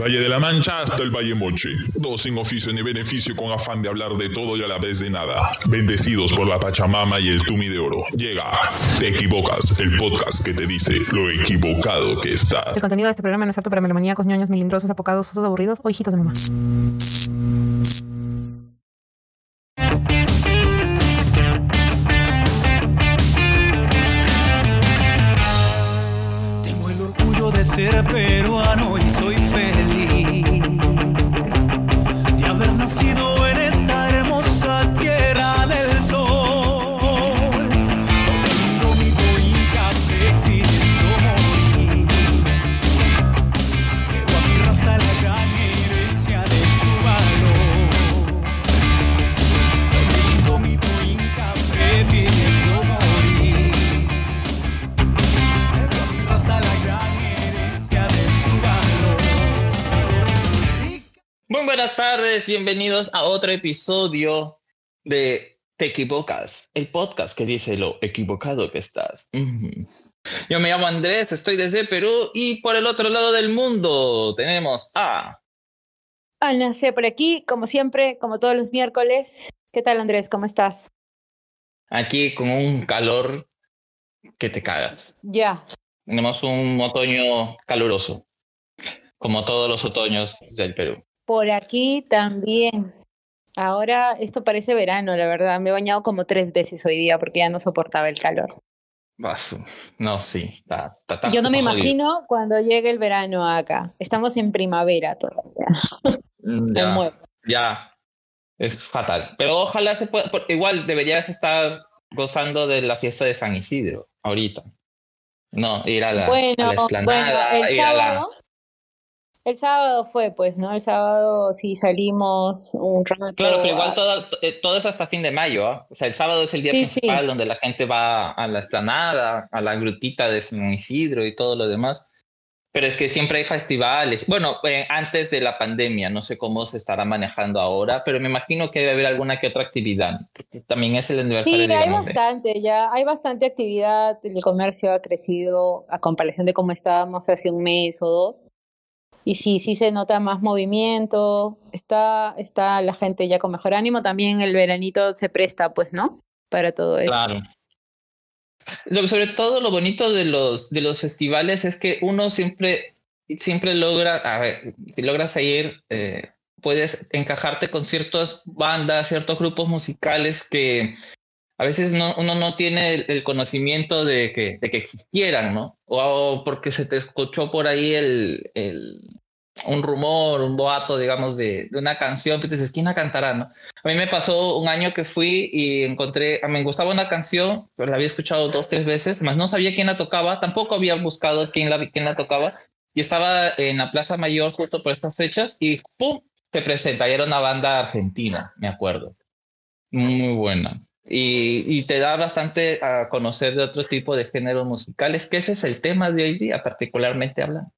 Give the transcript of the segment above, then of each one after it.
Valle de la Mancha hasta el Valle Moche. Dos sin oficio ni beneficio con afán de hablar de todo y a la vez de nada. Bendecidos por la Pachamama y el Tumi de Oro. Llega Te Equivocas, el podcast que te dice lo equivocado que estás. El contenido de este programa no es apto para melomaníacos, ñoños, melindrosos, apocados, osos aburridos o hijitos de mamá. Bienvenidos a otro episodio de Te Equivocas, el podcast que dice lo equivocado que estás. Yo me llamo Andrés, estoy desde Perú y por el otro lado del mundo tenemos a... Ana C. por aquí, como siempre, como todos los miércoles. ¿Qué tal, Andrés? ¿Cómo estás? Aquí con un calor que te cagas. Ya. Tenemos un otoño caluroso, como todos los otoños del Perú. Por aquí también. Ahora esto parece verano, la verdad. Me he bañado como tres veces hoy día porque ya no soportaba el calor. No, sí, Yo no me jodido. imagino cuando llegue el verano acá. Estamos en primavera todavía. Mm, Ya. Ya, es fatal. Pero ojalá se pueda, igual deberías estar gozando de la fiesta de San Isidro ahorita. No, ir a la, a Bueno, la bueno, explanada, el ir a la... el sábado fue, pues, ¿no? El sábado sí salimos un rato. Claro, pero igual todo, eh, todo es hasta fin de mayo, ¿ah? O sea, el sábado es el día Sí, principal sí. donde la gente va a la explanada, a la grutita de San Isidro y todo lo demás. Pero es que siempre hay festivales. Bueno, eh, antes de la pandemia, no sé cómo se estará manejando ahora, pero me imagino que debe haber alguna que otra actividad. También es el aniversario, Sí, hay digamos, de- bastante, ya hay bastante actividad, el comercio ha crecido a comparación de cómo estábamos hace un mes o dos. Y sí, sí se nota más movimiento, está, está la gente ya con mejor ánimo, también el veranito se presta, pues, ¿no? Para todo esto. Claro. Sobre todo lo bonito de los, de los festivales es que uno siempre, siempre logra, a ver, logras ir, eh, puedes encajarte con ciertas bandas, ciertos grupos musicales que a veces no, uno no tiene el, conocimiento de que, de que existieran, ¿no? O, porque se te escuchó por ahí el, el, un rumor, un boato, digamos, de, de una canción, que dices, ¿quién la cantará, no? A mí me pasó un año que fui y encontré, me gustaba una canción, pero la había escuchado dos, tres veces, más no sabía quién la tocaba, tampoco había buscado quién la, quién la tocaba, y estaba en la Plaza Mayor justo por estas fechas y ¡pum! se presenta, y era una banda argentina, me acuerdo. Muy buena. Y, te da bastante a conocer de otro tipo de géneros musicales, que ese es el tema de hoy día, particularmente hablando.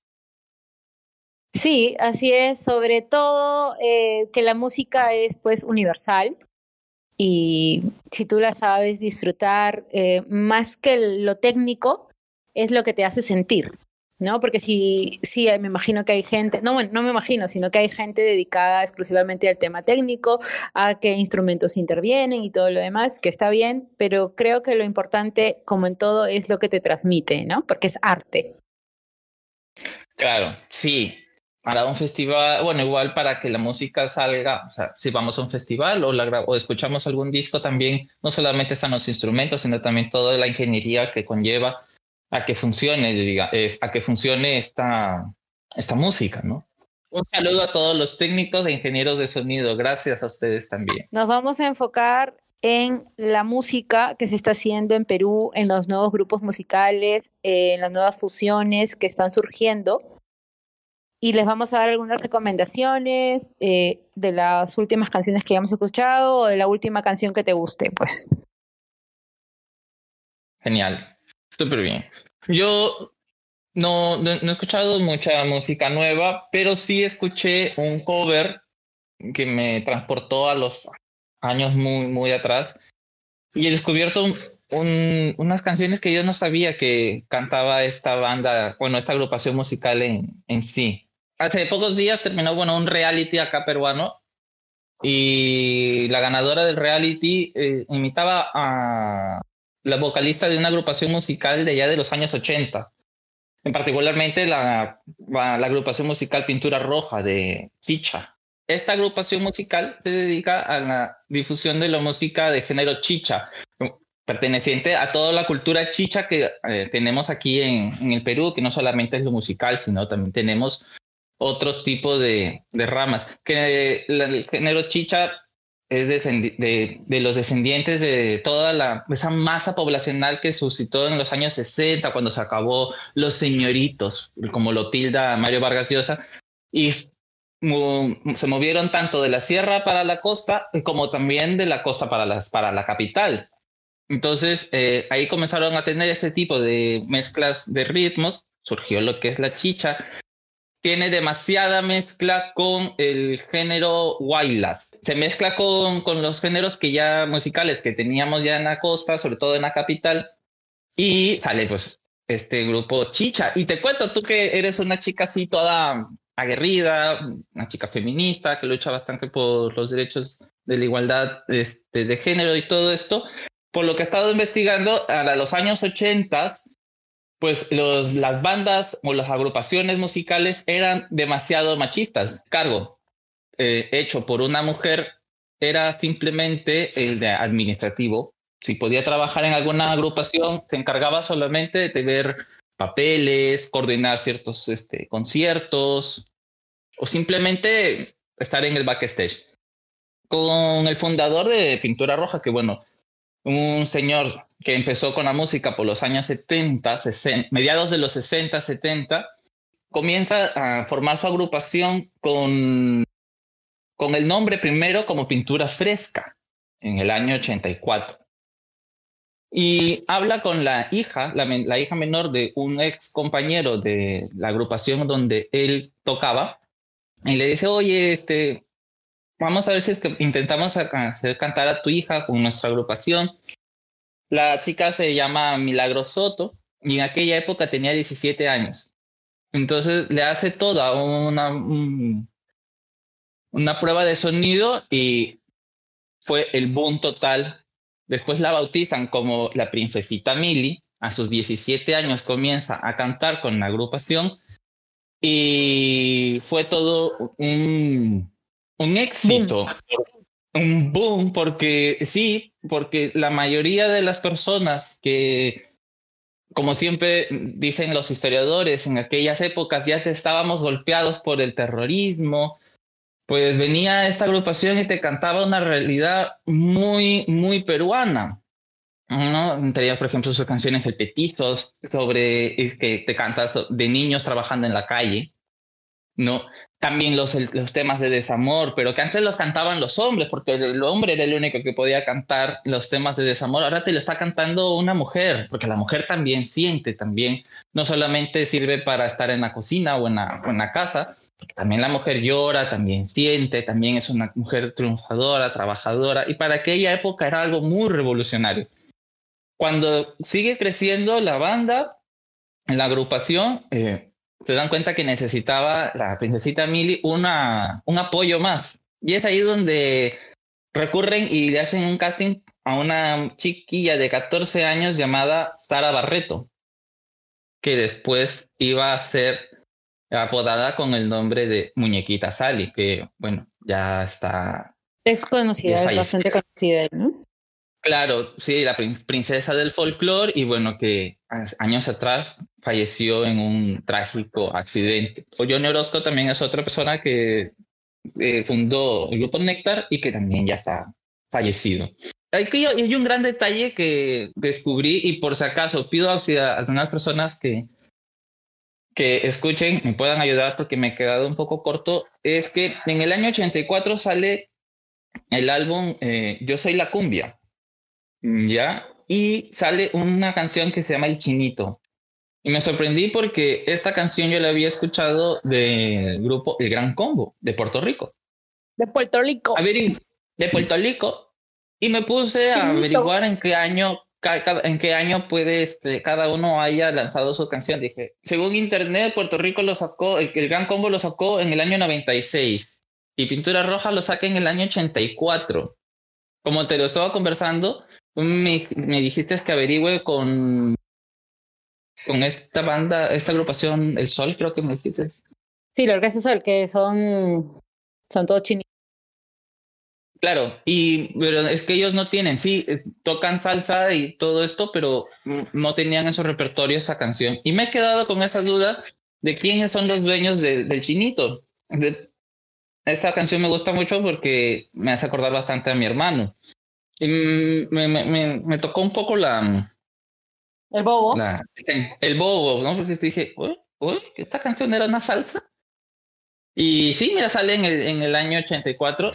Sí, así es, sobre todo eh, que la música es pues universal y si tú la sabes disfrutar, eh, más que lo técnico, es lo que te hace sentir, ¿no? Porque si, sí, me imagino que hay gente, no, bueno, no me imagino, sino que hay gente dedicada exclusivamente al tema técnico, a qué instrumentos intervienen y todo lo demás, que está bien, pero creo que lo importante, como en todo, es lo que te transmite, ¿no? Porque es arte. Claro, sí. Para un festival, bueno, igual para que la música salga, o sea, si vamos a un festival o, la, o escuchamos algún disco, también no solamente están los instrumentos, sino también toda la ingeniería que conlleva a que funcione, diga, es, a que funcione esta, esta música, ¿no? Un saludo a todos los técnicos e ingenieros de sonido. Gracias a ustedes también. Nos vamos a enfocar en la música que se está haciendo en Perú, en los nuevos grupos musicales, eh, en las nuevas fusiones que están surgiendo. Y les vamos a dar algunas recomendaciones eh, de las últimas canciones que hayamos escuchado o de la última canción que te guste, pues. Genial. Súper bien. Yo no, no, no he escuchado mucha música nueva, pero sí escuché un cover que me transportó a los años muy, muy atrás y he descubierto un- un- unas canciones que yo no sabía que cantaba esta banda, bueno, esta agrupación musical en, en sí. hace pocos días terminó, bueno, un reality acá peruano y la ganadora del reality eh, imitaba a la vocalista de una agrupación musical de allá de los años 80, en particularmente la, la agrupación musical Pintura Roja de Chicha. Esta agrupación musical se dedica a la difusión de la música de género chicha, perteneciente a toda la cultura chicha que eh, tenemos aquí en, el Perú, que no solamente es lo musical, sino también tenemos otro tipo de ramas. Que el género chicha es de, los descendientes de toda esa masa poblacional que suscitó en los años 60, cuando se acabó los señoritos, como lo tilda Mario Vargas Llosa, y se movieron tanto de la sierra para la costa como también de la costa para la capital. Entonces, eh, ahí comenzaron a tener este tipo de mezclas de ritmos, surgió lo que es la chicha, tiene demasiada mezcla con el género wailas. Se mezcla con, con los géneros que ya musicales que teníamos ya en la costa, sobre todo en la capital, y sale pues este grupo Chicha. Y te cuento, tú que eres una chica así toda aguerrida, una chica feminista que lucha bastante por los derechos de la igualdad este, de género y todo esto, por lo que he estado investigando, a los años 80 pues las bandas o las agrupaciones musicales eran demasiado machistas. Cargo eh, hecho por una mujer era simplemente el de administrativo. Si podía trabajar en alguna agrupación, se encargaba solamente de ver papeles, coordinar ciertos este, conciertos o simplemente estar en el backstage. Con el fundador de Pintura Roja, que bueno, un señor que empezó con la música por los años 70, mediados de los 60, 70, comienza a formar su agrupación con, con el nombre primero como Pintura Fresca en el año 84. Y habla con la hija, la, hija menor de un ex compañero de la agrupación donde él tocaba, y le dice, oye, este, vamos a ver si es que intentamos hacer cantar a tu hija con nuestra agrupación. La chica se llama Milagro Soto y en aquella época tenía 17 años. Entonces le hace toda una, una prueba de sonido y fue el boom total. Después la bautizan como la princesita Mili. A sus 17 años comienza a cantar con la agrupación y fue todo un, un éxito un boom porque sí, porque la mayoría de las personas que, como siempre dicen los historiadores, en aquellas épocas ya estábamos golpeados por el terrorismo, pues venía esta agrupación y te cantaba una realidad muy, muy peruana. ¿no? Tenía, por ejemplo, sus canciones El Petizos, sobre que te cantas de niños trabajando en la calle. ¿no? También los, los temas de desamor, pero que antes los cantaban los hombres, porque el hombre era el único que podía cantar los temas de desamor. Ahora te lo está cantando una mujer, porque la mujer también siente, también no solamente sirve para estar en la cocina o en la, o en la casa, porque también la mujer llora, también siente, también es una mujer triunfadora, trabajadora, y para aquella época era algo muy revolucionario. Cuando sigue creciendo la banda, la agrupación, eh, se dan cuenta que necesitaba la princesita Millie una, un apoyo más. Y es ahí donde recurren y le hacen un casting a una chiquilla de 14 años llamada Sara Barreto, que después iba a ser apodada con el nombre de Muñequita Sally, que bueno, ya está. Es conocida, es bastante conocida, ¿no? Claro, sí, la princesa del folclore y bueno, que años atrás falleció en un trágico accidente. Johnny Orozco también es otra persona que eh, fundó el grupo Néctar y que también ya está fallecido. Hay, hay un gran detalle que descubrí y por si acaso pido a algunas personas que, que escuchen, me puedan ayudar porque me he quedado un poco corto, es que en el año 84 sale el álbum eh, Yo Soy la Cumbia ¿ya? Y sale una canción que se llama El Chinito. Y me sorprendí porque esta canción yo la había escuchado del grupo El Gran Combo de Puerto Rico. De Puerto Rico. De Puerto Rico. Y me puse a averiguar en qué año en qué año puede este, cada uno haya lanzado su canción. Dije, según internet, Puerto Rico lo sacó, el, Gran Combo lo sacó en el año 96 y Pintura Roja lo saca en el año 84. Como te lo estaba conversando, me, me dijiste que averigüe con, con esta banda, esta agrupación El Sol, creo que me dijiste. Sí, es El Sol, que son, son todos chinitos. Claro, y pero es que ellos no tienen, sí, eh, tocan salsa y todo esto, pero no tenían en su repertorio esta canción. Y me he quedado con esa duda de quiénes son los dueños del chinito. esta canción me gusta mucho porque me hace acordar bastante a mi hermano. Y me, me, me, tocó un poco la... El bobo. el bobo, ¿no? Porque dije, uy, uy, esta canción era una salsa. Y sí, me sale en el, en el año 84.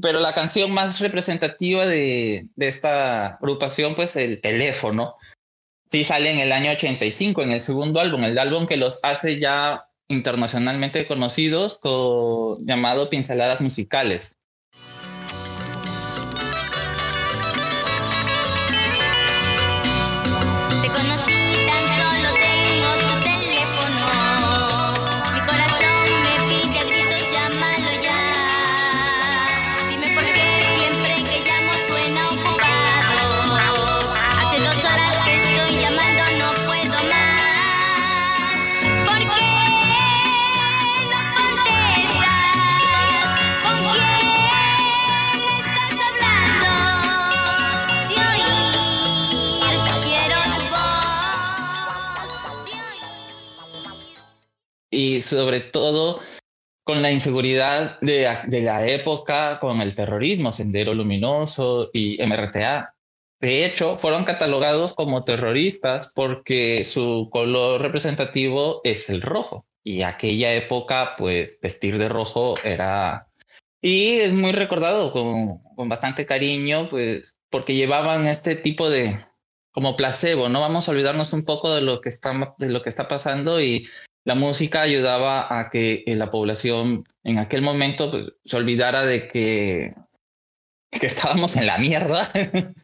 Pero la canción más representativa de, de, esta agrupación, pues el teléfono, sí sale en el año 85, en el segundo álbum, el álbum que los hace ya internacionalmente conocidos, llamado Pinceladas Musicales. Sobre todo con la inseguridad de, de, la época, con el terrorismo, Sendero Luminoso y MRTA. De hecho, fueron catalogados como terroristas porque su color representativo es el rojo. Y aquella época, pues vestir de rojo era... Y es muy recordado con, con bastante cariño, pues porque llevaban este tipo de, como placebo, ¿no? Vamos a olvidarnos un poco de lo que está, de lo que está pasando y la música ayudaba a que eh, la población en aquel momento pues, se olvidara de que, que estábamos en la mierda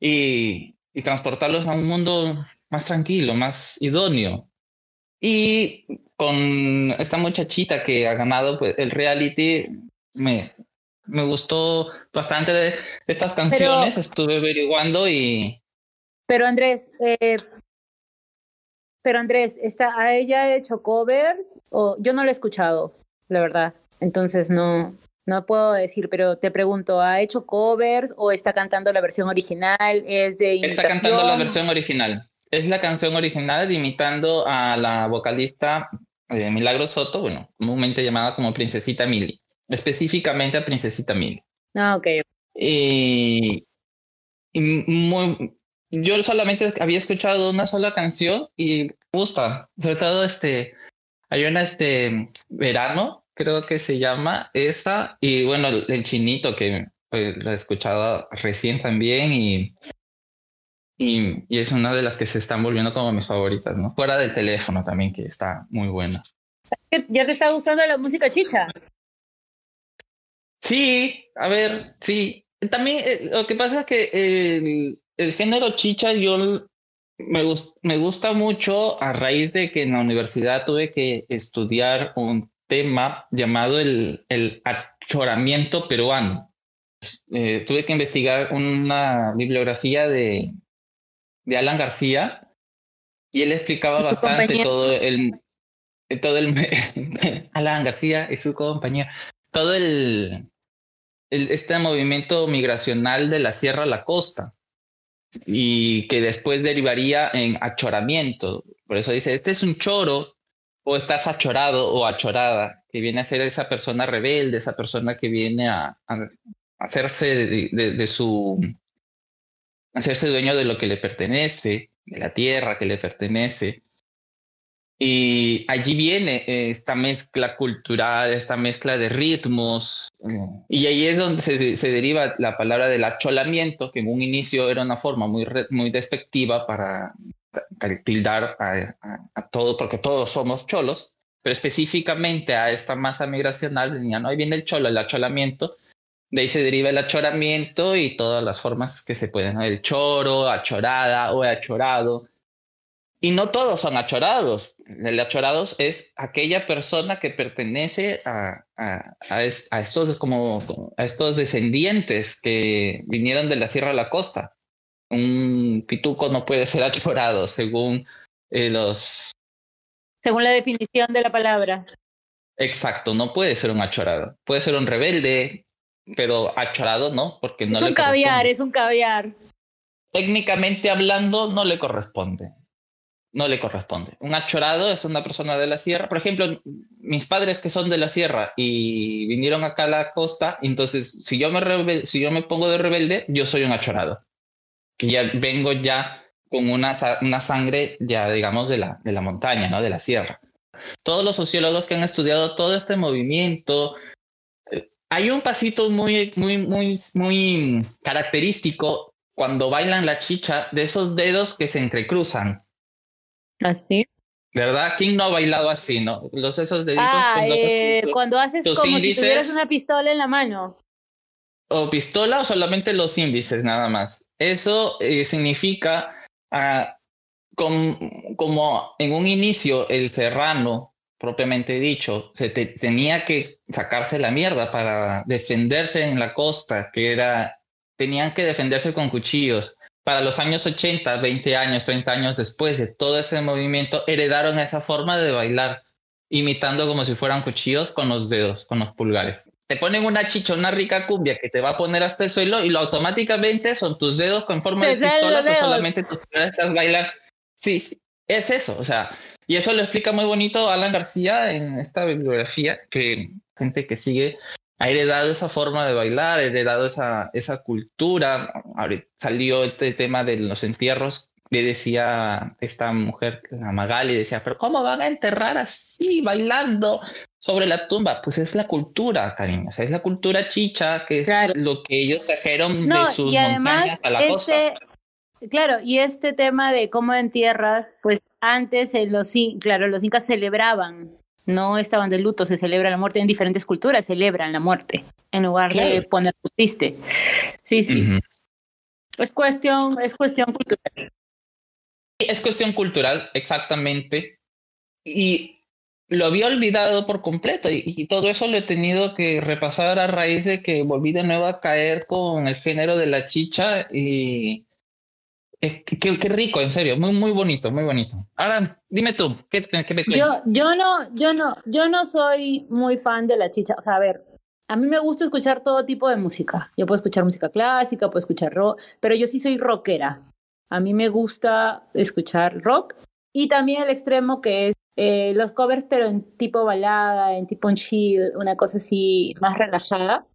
y, y transportarlos a un mundo más tranquilo, más idóneo. Y con esta muchachita que ha ganado pues, el reality, me, me gustó bastante de, estas canciones, estuve averiguando y... Pero Andrés, eh, pero Andrés, ¿está, ¿a ella hecho covers? O yo no la he escuchado, la verdad. Entonces no, no puedo decir, pero te pregunto, ¿ha hecho covers o está cantando la versión original? ¿Es de Está cantando la versión original. Es la canción original imitando a la vocalista eh, Milagro Soto, bueno, comúnmente llamada como Princesita Mili. Específicamente a Princesita Mili. Ah, ok. Y muy, yo solamente había escuchado una sola canción y me gusta, sobre todo este, hay una este verano, creo que se llama esa, y bueno, el, chinito que pues, lo he escuchado recién también y, y, y, es una de las que se están volviendo como mis favoritas, ¿no? Fuera del teléfono también, que está muy buena. ¿Ya te está gustando la música chicha? Sí, a ver, sí. También eh, lo que pasa es que el género chicha yo me, me gusta mucho a raíz de que en la universidad tuve que estudiar un tema llamado el, el achoramiento peruano. Eh, tuve que investigar una bibliografía de, de Alan García y él explicaba bastante todo el, todo el Alan García y su compañía, todo el, el, este movimiento migracional de la sierra a la costa y que después derivaría en achoramiento. Por eso dice, este es un choro o estás achorado o achorada, que viene a ser esa persona rebelde, esa persona que viene a, hacerse de, su, hacerse dueño de lo que le pertenece, de la tierra que le pertenece. Y allí viene esta mezcla cultural, esta mezcla de ritmos. Y ahí es donde se, deriva la palabra del acholamiento, que en un inicio era una forma muy, muy despectiva para tildar a, a, todo, porque todos somos cholos, pero específicamente a esta masa migracional venía, ¿no? Ahí viene el cholo, el acholamiento, de ahí se deriva el achoramiento y todas las formas que se pueden, el choro, achorada o achorado. Y no todos son achorados. El achorados es aquella persona que pertenece a, a, a, estos, como, a estos descendientes que vinieron de la sierra a la costa. Un pituco no puede ser achorado según eh, los... Según la definición de la palabra. Exacto, no puede ser un achorado. Puede ser un rebelde, pero achorado no, porque no es un caviar, es un caviar. Técnicamente hablando, no le corresponde. No le corresponde. Un achorado es una persona de la sierra. Por ejemplo, mis padres que son de la sierra y vinieron acá a la costa, entonces si yo me, si yo me pongo de rebelde, yo soy un achorado. Que ya vengo ya con una, una sangre ya, digamos, de la, de la montaña, ¿no? De la sierra. Todos los sociólogos que han estudiado todo este movimiento, hay un pasito muy, muy, muy, muy característico cuando bailan la chicha de esos dedos que se entrecruzan. Así. ¿Ah, ¿Verdad? ¿Quién no ha bailado así, no? Los esos deditos. Ah, cuando, eh, cuando haces como si tuvieras una pistola en la mano. O pistola o solamente los índices, nada más. Eso eh, significa, ah, como en un inicio el serrano propiamente dicho, se tenía que sacarse la mierda para defenderse en la costa, que era, tenían que defenderse con cuchillos. Para los años 80, 20 años, 30 años después de todo ese movimiento, heredaron esa forma de bailar, imitando como si fueran cuchillos con los dedos, con los pulgares. Te ponen una chicha, una rica cumbia que te va a poner hasta el suelo y lo automáticamente son tus dedos con forma de pistolas o solamente tus estás bailando. Sí, es eso, o sea, y eso lo explica muy bonito Alan García en esta bibliografía, que gente que sigue ha heredado esa forma de bailar, ha heredado esa, esa cultura. Ahorita salió este tema de los entierros, le decía esta mujer, la Magali, decía, pero ¿cómo van a enterrar así, bailando sobre la tumba? Pues es la cultura, cariño, o sea, es la cultura chicha, que es lo que ellos trajeron de sus montañas a la este, costa. Claro, y este tema de cómo entierras, pues antes los, claro, los incas celebraban, no estaban de luto, se celebra la muerte en diferentes culturas, celebran la muerte en lugar de poner triste. Sí, sí. Es cuestión, es cuestión cultural. Es cuestión cultural, exactamente. Y lo había olvidado por completo y, y, todo eso lo he tenido que repasar a raíz de que volví de nuevo a caer con el género de la chicha y qué, rico, en serio, muy, muy bonito, muy bonito. Ahora, dime tú, ¿qué, qué me yo, yo no, yo no, yo no soy muy fan de la chicha. O sea, a ver, a mí me gusta escuchar todo tipo de música. Yo puedo escuchar música clásica, puedo escuchar rock, pero yo sí soy rockera. A mí me gusta escuchar rock y también el extremo que es eh, los covers, pero en tipo balada, en tipo chill, una cosa así más relajada.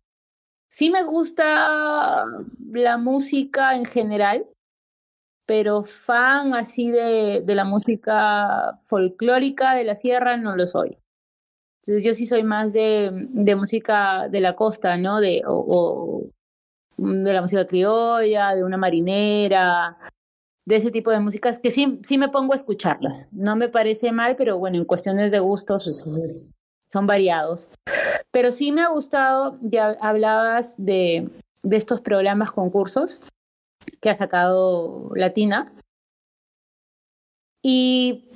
Sí me gusta la música en general, pero fan así de, de la música folclórica de la sierra no lo soy. Entonces yo sí soy más de, de música de la costa, ¿no? De, o, de la música criolla, de una marinera, de ese tipo de músicas que sí, sí me pongo a escucharlas. No me parece mal, pero bueno, en cuestiones de gustos pues, son variados. Pero sí me ha gustado, ya hablabas de, de estos programas, concursos que ha sacado Latina. Y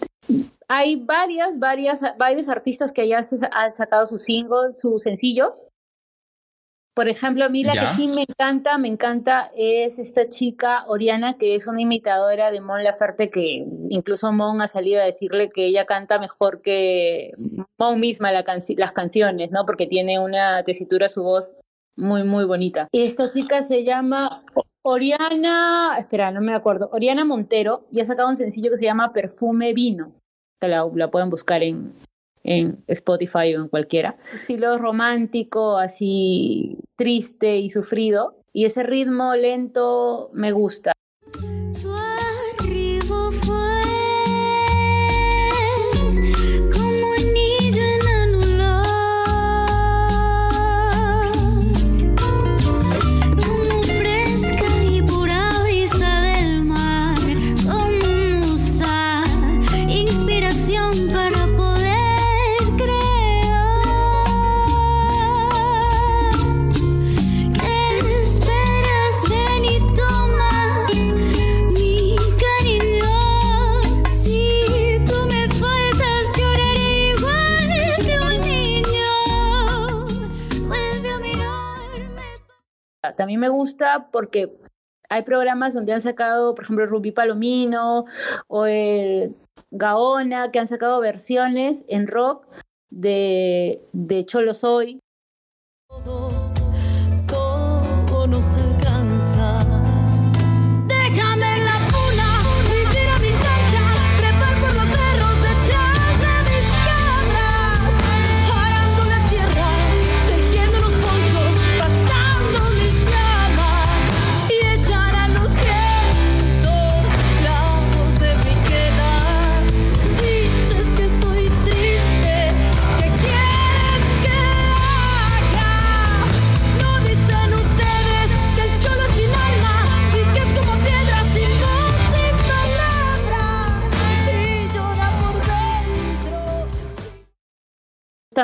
hay varias, varias, varios artistas que ya han sacado sus singles, sus sencillos. Por ejemplo, a mí la que sí me encanta, me encanta es esta chica Oriana, que es una imitadora de Mon Laferte, que incluso Mon ha salido a decirle que ella canta mejor que Mon misma las canciones, ¿no? Porque tiene una tesitura su voz muy, muy bonita. Esta chica se llama Oriana, espera, no me acuerdo, Oriana Montero y ha sacado un sencillo que se llama Perfume Vino. que la, la pueden buscar en, en Spotify o en cualquiera. Estilo romántico, así triste y sufrido. Y ese ritmo lento me gusta. También me gusta porque hay programas donde han sacado, por ejemplo, Rubí Palomino o el Gaona, que han sacado versiones en rock de, de Cholo Soy.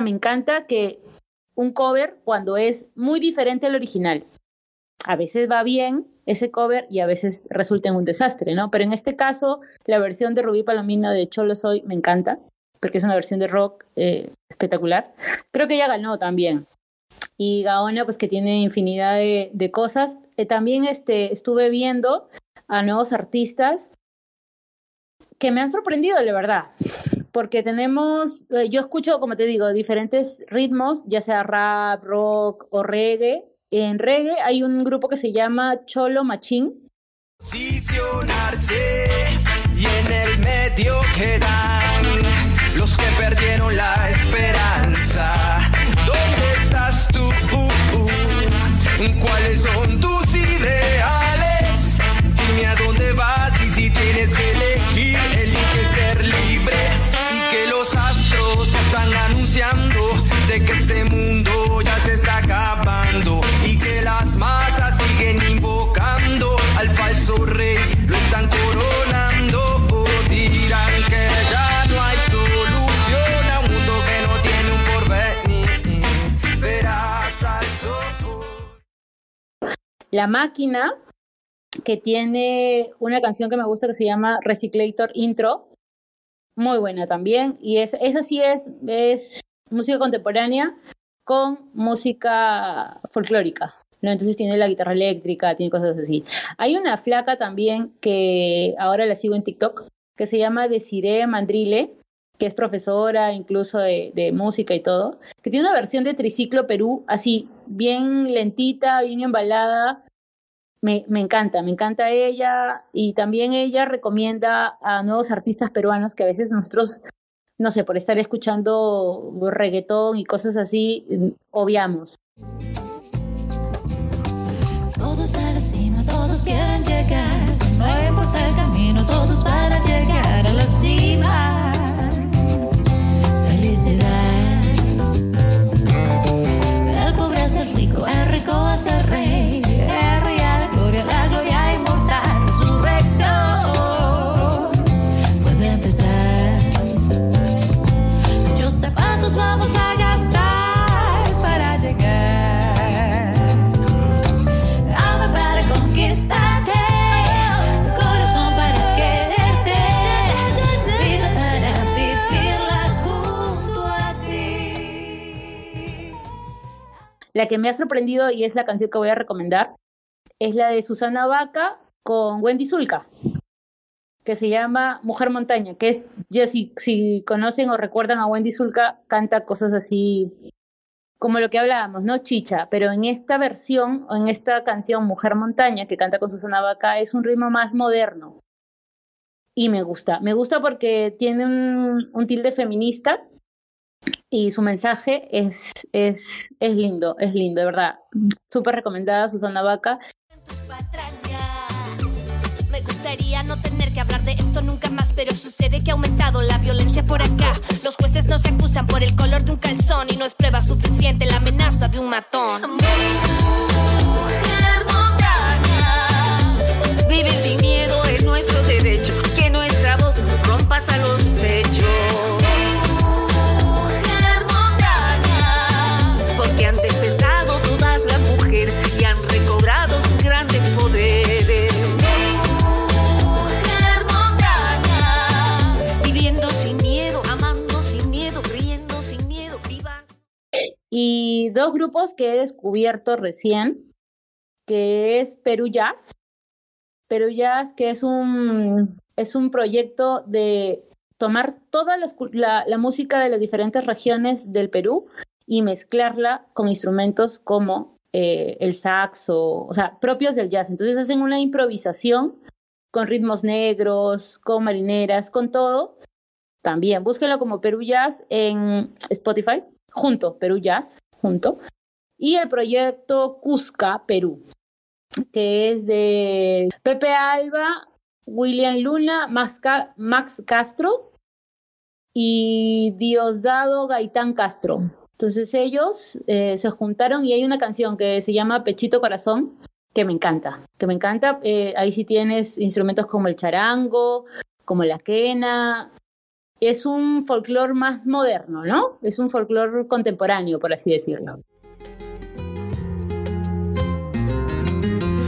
Me encanta que un cover cuando es muy diferente al original. A veces va bien ese cover y a veces resulta en un desastre, ¿no? Pero en este caso, la versión de Rubí Palomino de Cholo Soy me encanta, porque es una versión de rock eh, espectacular. Creo que ella ganó también. Y Gaona, pues que tiene infinidad de, de cosas. Eh, también este, estuve viendo a nuevos artistas que me han sorprendido, la verdad porque tenemos, eh, yo escucho, como te digo, diferentes ritmos, ya sea rap, rock o reggae. En reggae hay un grupo que se llama Cholo Machín, y en el medio quedan los que La Máquina, que tiene una canción que me gusta que se llama Recyclator Intro, muy buena también. Y es, esa sí es, es música contemporánea con música folclórica. ¿no? Entonces tiene la guitarra eléctrica, tiene cosas así. Hay una flaca también que ahora la sigo en TikTok, que se llama Desiree Mandrile, que es profesora incluso de, música y todo, que tiene una versión de Triciclo Perú, así, bien lentita, bien embalada. Me, me encanta, me encanta ella y también ella recomienda a nuevos artistas peruanos que a veces nosotros, no sé, por estar escuchando reggaetón y cosas así, obviamos. La que me ha sorprendido y es la canción que voy a recomendar es la de Susana Vaca con Wendy Zulka, que se llama Mujer Montaña, que es, ya si, si conocen o recuerdan a Wendy Zulka, canta cosas así como lo que hablábamos, ¿no? Chicha, pero en esta versión, o en esta canción Mujer Montaña, que canta con Susana Vaca, es un ritmo más moderno. y me gusta. Me gusta porque tiene un, un tilde feminista y su mensaje es, es, es lindo, es lindo, de verdad. Súper recomendada Susana Vaca. Me gustaría no tener que hablar de esto nunca más, pero sucede que ha aumentado la violencia por acá. Los jueces no se acusan por el color de un calzón y no es prueba suficiente la amenaza de un matón. Vivir sin miedo es nuestro derecho. Que nuestra voz no rompas a los techos. Y dos grupos que he descubierto recién, que es Perú Jazz. Perú Jazz, que es un, es un proyecto de tomar toda la, la- la música de las diferentes regiones del Perú y mezclarla con instrumentos como eh, el saxo, o sea, propios del jazz. Entonces hacen una improvisación con ritmos negros, con marineras, con todo. También búsquenlo como Perú Jazz en Spotify, junto, Perú Jazz, junto. Y el proyecto Cusca Perú, que es de Pepe Alba, William Luna, Max, Ca- Max Castro y Diosdado Gaitán Castro. Entonces ellos eh, se juntaron y hay una canción que se llama Pechito Corazón, que me encanta, que me encanta. Eh, ahí sí tienes instrumentos como el charango, como la quena. Es un folclore más moderno, ¿no? Es un folclore contemporáneo, por así decirlo.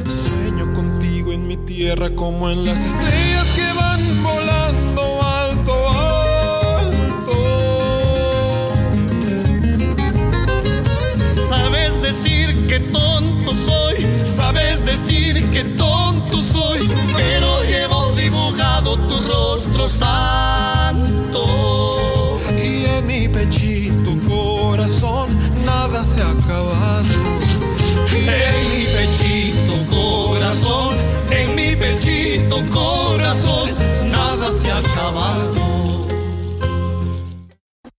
Sueño contigo en mi tierra como en las estrellas que van volando alto, alto. Sabes decir que tonto soy, sabes decir que tonto soy, pero tu rostro santo. Y en mi pechito corazón nada se ha acabado. En mi pechito corazón, en mi pechito corazón, nada se ha acabado.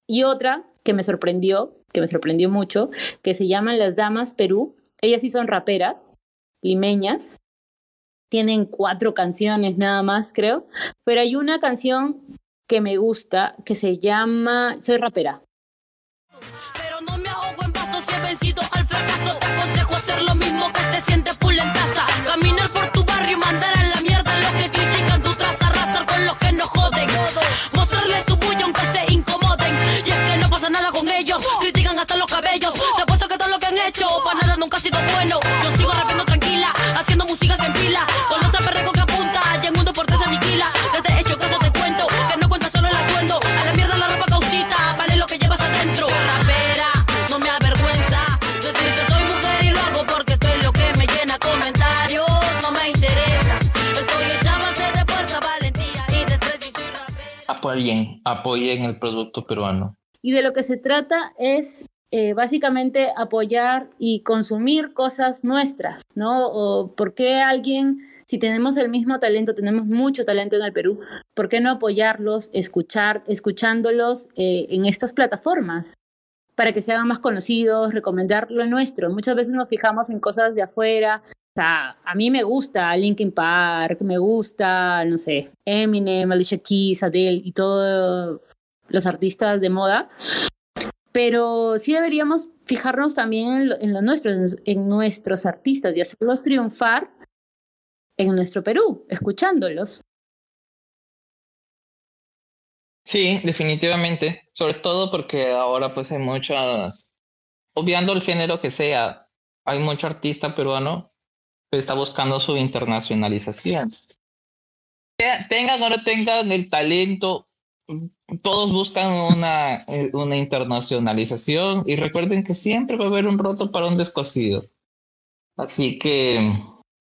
Y otra que me sorprendió, que me sorprendió mucho, que se llaman Las Damas Perú. Ellas sí son raperas, limeñas. Tienen cuatro canciones nada más, creo. Pero hay una canción que me gusta que se llama Soy rapera. Pero no me ahogo en vasos he vencido al fracaso. Te aconsejo hacer lo mismo que se siente full en casa. Caminar por tu barrio y mandar a la mierda a los que critican tu traza. Arrasar con los que no joden. Mostrarles tu puño aunque se incomoden. Y es que no pasa nada con ellos. Critican hasta los cabellos. Te apuesto que todo lo que han hecho para nada nunca ha sido bueno. Yo sigo haciendo empila. Con los perrecos que apunta, y en uno por tres se aniquila. Desde hecho eso te cuento, que no cuenta solo el atuendo. A la mierda la ropa causita, vale lo que llevas adentro. Rapera, no me avergüenza. Decir que soy mujer y lo hago porque estoy lo que me llena comentarios. No me interesa. Estoy hecha a base de fuerza, valentía y destreza y soy rapera. Apoyen, apoyen el producto peruano. Y de lo que se trata es eh, básicamente apoyar y consumir cosas nuestras, ¿no? O por qué alguien, si tenemos el mismo talento, tenemos mucho talento en el Perú, ¿por qué no apoyarlos, escuchar, escuchándolos eh, en estas plataformas? para que se hagan más conocidos, recomendar lo nuestro. Muchas veces nos fijamos en cosas de afuera. O sea, a mí me gusta Linkin Park, me gusta, no sé, Eminem, Alicia Keys, Adele y todos los artistas de moda. Pero sí deberíamos fijarnos también en lo, en nuestro, en, en nuestros artistas y hacerlos triunfar en nuestro Perú, escuchándolos. Sí, definitivamente. Sobre todo porque ahora pues hay muchas, obviando el género que sea, hay mucho artista peruano que está buscando su internacionalización. Te- Tengan o no tengan el talento, todos buscan una, eh, una internacionalización y recuerden que siempre va a haber un roto para un descosido. Así que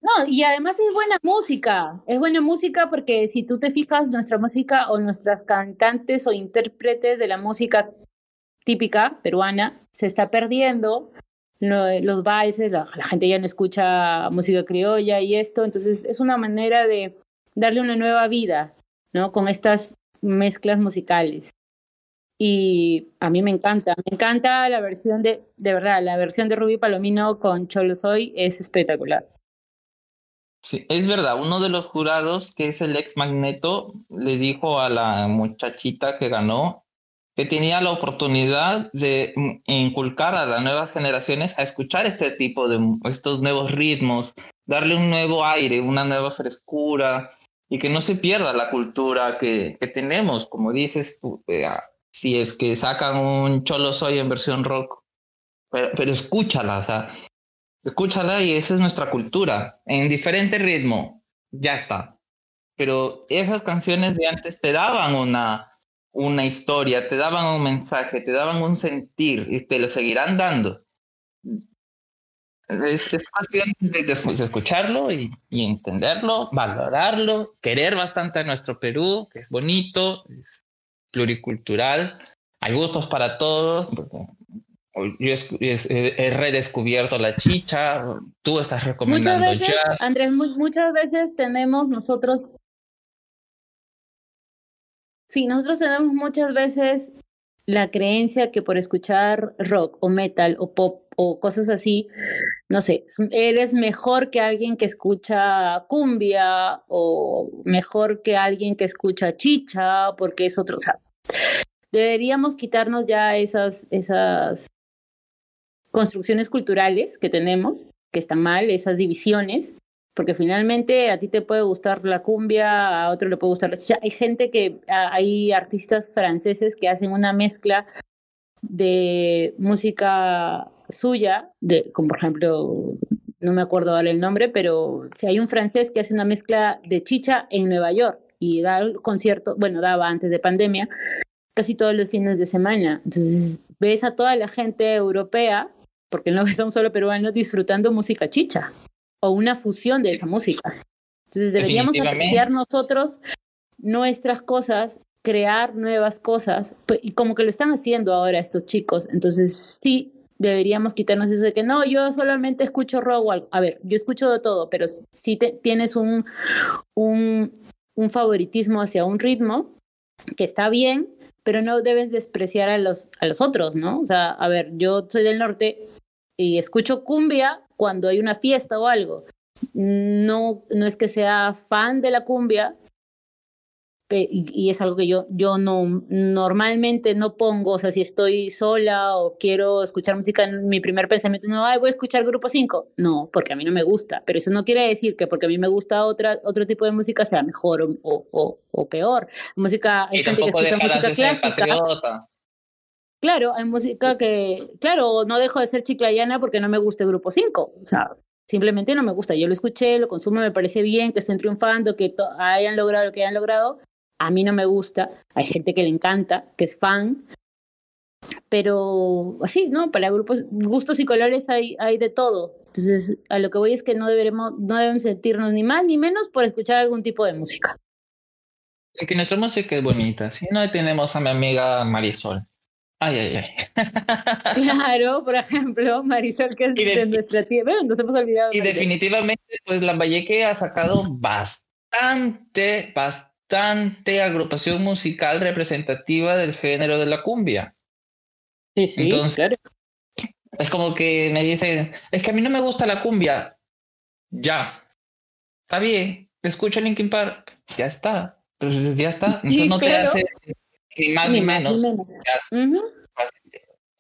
No, y además es buena música, es buena música porque si tú te fijas, nuestra música o nuestras cantantes o intérpretes de la música típica peruana se está perdiendo, lo- los valses, la, la gente ya no escucha música criolla y esto, entonces es una manera de darle una nueva vida ¿no? Con estas mezclas musicales. Y a mí me encanta, me encanta la versión de, de verdad, la versión de Rubí Palomino con Cholo Soy es espectacular. Sí, es verdad, uno de los jurados, que es el ex Magneto, le dijo a la muchachita que ganó que tenía la oportunidad de inculcar a las nuevas generaciones a escuchar este tipo de estos nuevos ritmos, darle un nuevo aire, una nueva frescura y que no se pierda la cultura que, que tenemos, como dices tú, eh, si es que sacan un Cholo Soy en versión rock, pero, pero escúchala, o sea, escúchala y esa es nuestra cultura, en diferente ritmo, ya está. Pero esas canciones de antes te daban una, una historia, te daban un mensaje, te daban un sentir y te lo seguirán dando. Es, es cuestión de, de escucharlo y, y, entenderlo, valorarlo, querer bastante a nuestro Perú, que es bonito, es pluricultural, hay gustos para todos. Yo he, redescubierto la chicha, tú estás recomendando muchas veces, jazz. Andrés, muchas veces tenemos nosotros Sí, nosotros tenemos muchas veces la creencia que por escuchar rock o metal o pop o cosas así, no sé, eres mejor que alguien que escucha cumbia o mejor que alguien que escucha chicha porque es otro, o deberíamos quitarnos ya esas, esas construcciones culturales que tenemos, que están mal, esas divisiones, porque finalmente a ti te puede gustar la cumbia, a otro le puede gustar la chicha. Hay gente que, hay artistas franceses que hacen una mezcla de música suya, de, como por ejemplo, no me acuerdo ahora el nombre, pero si hay un francés que hace una mezcla de chicha en Nueva York y da el concierto, bueno, daba antes de pandemia, casi todos los fines de semana. Entonces ves a toda la gente europea, porque no somos solo peruanos, disfrutando música chicha o una fusión de esa música. Entonces deberíamos apreciar nosotros nuestras cosas, crear nuevas cosas, y como que lo están haciendo ahora estos chicos. Entonces sí, deberíamos quitarnos eso de que no, yo solamente escucho rock o algo. A ver, yo escucho de todo, pero si tienes un, un, un favoritismo hacia un ritmo, que está bien, pero no debes despreciar a los, a los otros, ¿no? O sea, a ver, yo soy del norte y escucho cumbia cuando hay una fiesta o algo. No, no es que sea fan de la cumbia, y, y, es algo que yo, yo no normalmente no pongo, o sea, si estoy sola o quiero escuchar música, mi primer pensamiento no, Ay, voy a escuchar Grupo 5. No, porque a mí no me gusta, pero eso no quiere decir que porque a mí me gusta otra, otro tipo de música sea mejor o, o, o peor. Música, hay y gente que escucha música de ser clásica. patriota. Claro, hay música que, claro, no dejo de ser chiclayana porque no me gusta el Grupo 5, o sea, simplemente no me gusta. Yo lo escuché, lo consumo, me parece bien, que estén triunfando, que hayan logrado lo que hayan logrado. A mí no me gusta, hay gente que le encanta, que es fan, pero así, ¿no? Para grupos, gustos y colores hay, hay de todo. Entonces, a lo que voy es que no deberemos, no debemos sentirnos ni más ni menos por escuchar algún tipo de música. Es que nuestra música es bonita. Si no tenemos a mi amiga Marisol. Ay, ay, ay. Claro, por ejemplo, Marisol, que es de- de nuestra tía. Bueno, nos hemos olvidado. Y definitivamente, pues Lambayeque ha sacado bastante, bastante agrupación musical representativa del género de la cumbia. Sí, sí, Entonces- claro. Es como que me dicen, es que a mí no me gusta la cumbia. Ya. Está bien. Escucha Linkin Park. Ya está. Entonces ya está. Entonces Sí, no te hace ni más ni, menos.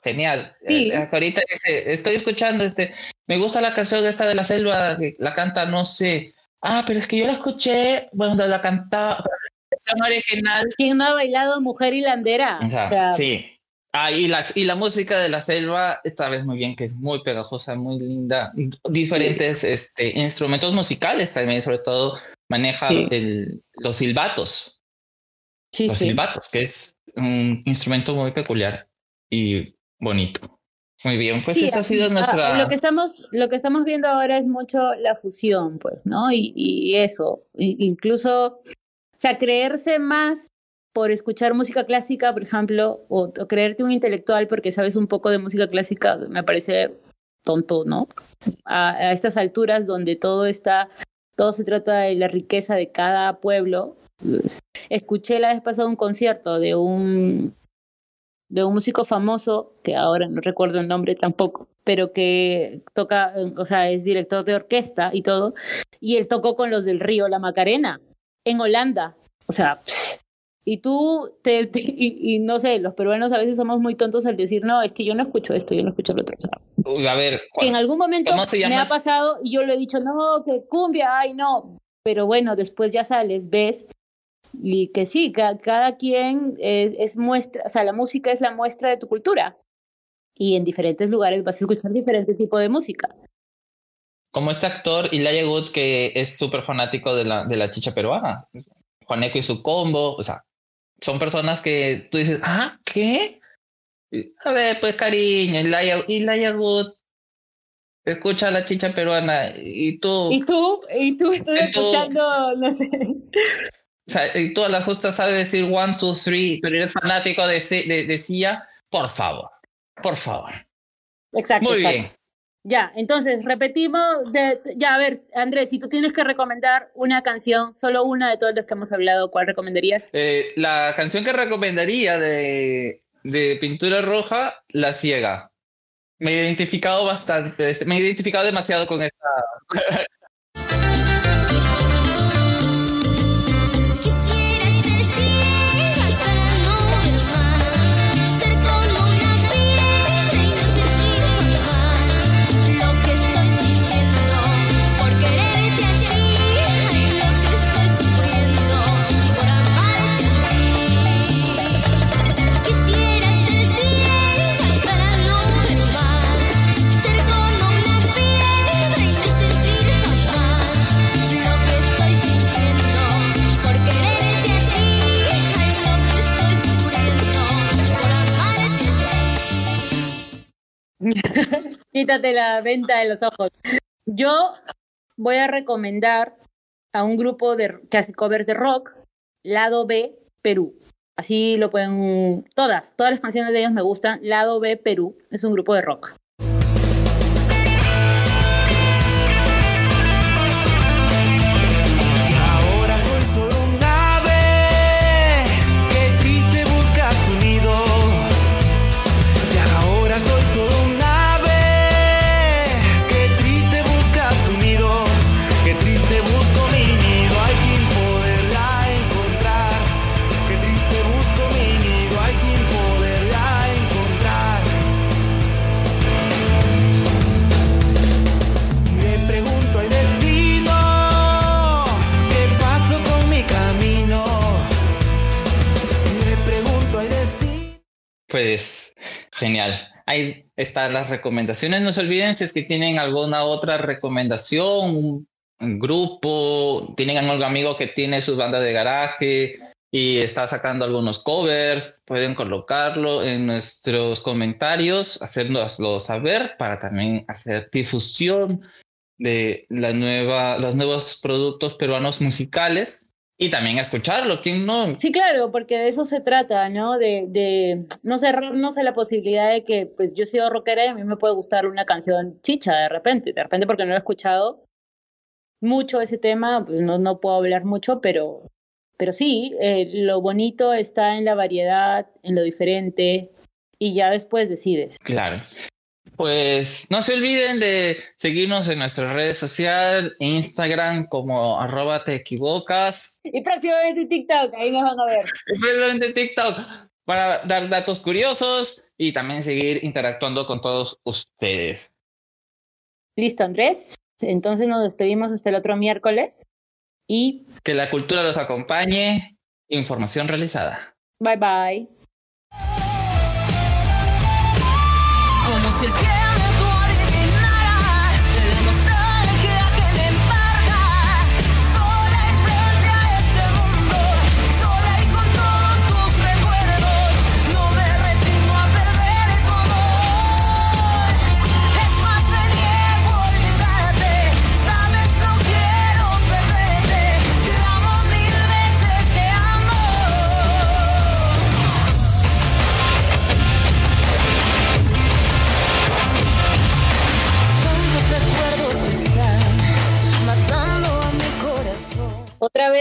Genial. Sí. Eh, ahorita dice, estoy escuchando este, me gusta la canción esta de la selva, que la canta, no sé. Ah, pero es que yo la escuché cuando la cantaba, original. ¿Quién no ha bailado Mujer Hilandera? O sea, O sea, sí. Ah, y, las, y la música de la selva, esta vez muy bien, que es muy pegajosa, muy linda. Diferentes este, instrumentos musicales también, sobre todo maneja Sí. el- los silbatos. sí, los sí. silbatos, que es un instrumento muy peculiar y bonito. Muy bien, pues Sí, esa ha sido nuestra... Lo que estamos, lo que estamos viendo ahora es mucho la fusión, pues, ¿no? Y, y eso, incluso, sea, creerse más por escuchar música clásica, por ejemplo, o, creerte un intelectual porque sabes un poco de música clásica, me parece tonto, ¿no? A, a estas alturas donde todo está, todo se trata de la riqueza de cada pueblo, pues, escuché la vez pasada un concierto de un de un músico famoso, que ahora no recuerdo el nombre tampoco, pero que toca, o sea, es director de orquesta y todo, y él tocó con los del Río La Macarena, en Holanda. O sea, y tú, te, te- y, y no sé, los peruanos a veces somos muy tontos al decir, no, es que yo no escucho esto, yo no escucho lo otro. O sea, Uy, a ver, que en algún momento ¿Cómo se me ha pasado y yo le he dicho, no, que cumbia, ay, no. Pero bueno, después ya sales, ves, y que sí, ca- cada quien es, es muestra, o sea, la música es la muestra de tu cultura. Y en diferentes lugares vas a escuchar diferente tipo de música. Como este actor Elijah Wood que es súper fanático de la, de la chicha peruana. Juaneco y su combo, o sea, son personas que tú dices, ah, ¿qué? A ver, pues cariño, Elijah, Elijah Wood escucha la chicha peruana y tú, Y tú, y tú estás Y tú- escuchando, no sé. o sea, y tú a la justa sabes decir one, two, three, pero eres fanático de, de, de Sia, por favor, por favor. Exacto. Muy exacto. bien. Ya, entonces repetimos. De, ya, a ver, Andrés, si tú tienes que recomendar una canción, solo una de todas las que hemos hablado, ¿cuál recomendarías? Eh, la canción que recomendaría de, de Pintura Roja, La Ciega. Me he identificado bastante, me he identificado demasiado con esta. Quítate la venta de los ojos. Yo voy a recomendar a un grupo de, que hace covers de rock, Lado B, Perú. Así lo pueden. Todas, todas las canciones de ellos me gustan. Lado B, Perú. Es un grupo de rock. Ahí están las recomendaciones. No se olviden si que tienen alguna otra recomendación, un, grupo, tienen algún amigo que tiene su banda de garaje y está sacando algunos covers, pueden colocarlo en nuestros comentarios, hacernoslo saber para también hacer difusión de la nueva, los nuevos productos peruanos musicales y también escucharlo. ¿Quién no? Sí, claro, porque de eso se trata, ¿no? De, de no cerrarnos a la posibilidad de que, pues, yo soy rockera y a mí me puede gustar una canción chicha de repente, de repente porque no lo he escuchado mucho ese tema, pues no, no puedo hablar mucho, pero, pero sí, eh, lo bonito está en la variedad, en lo diferente, y ya después decides. Claro. Pues no se olviden de seguirnos en nuestras redes sociales, Instagram como arroba te equivocas, Y próximamente TikTok, ahí nos van a ver. y precisamente TikTok para dar datos curiosos y también seguir interactuando con todos ustedes. Listo, Andrés. Entonces nos despedimos hasta el otro miércoles y Que la cultura los acompañe. Información realizada. bye bye. Como si el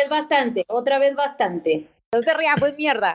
bastante, otra vez bastante. No te rías, pues mierda.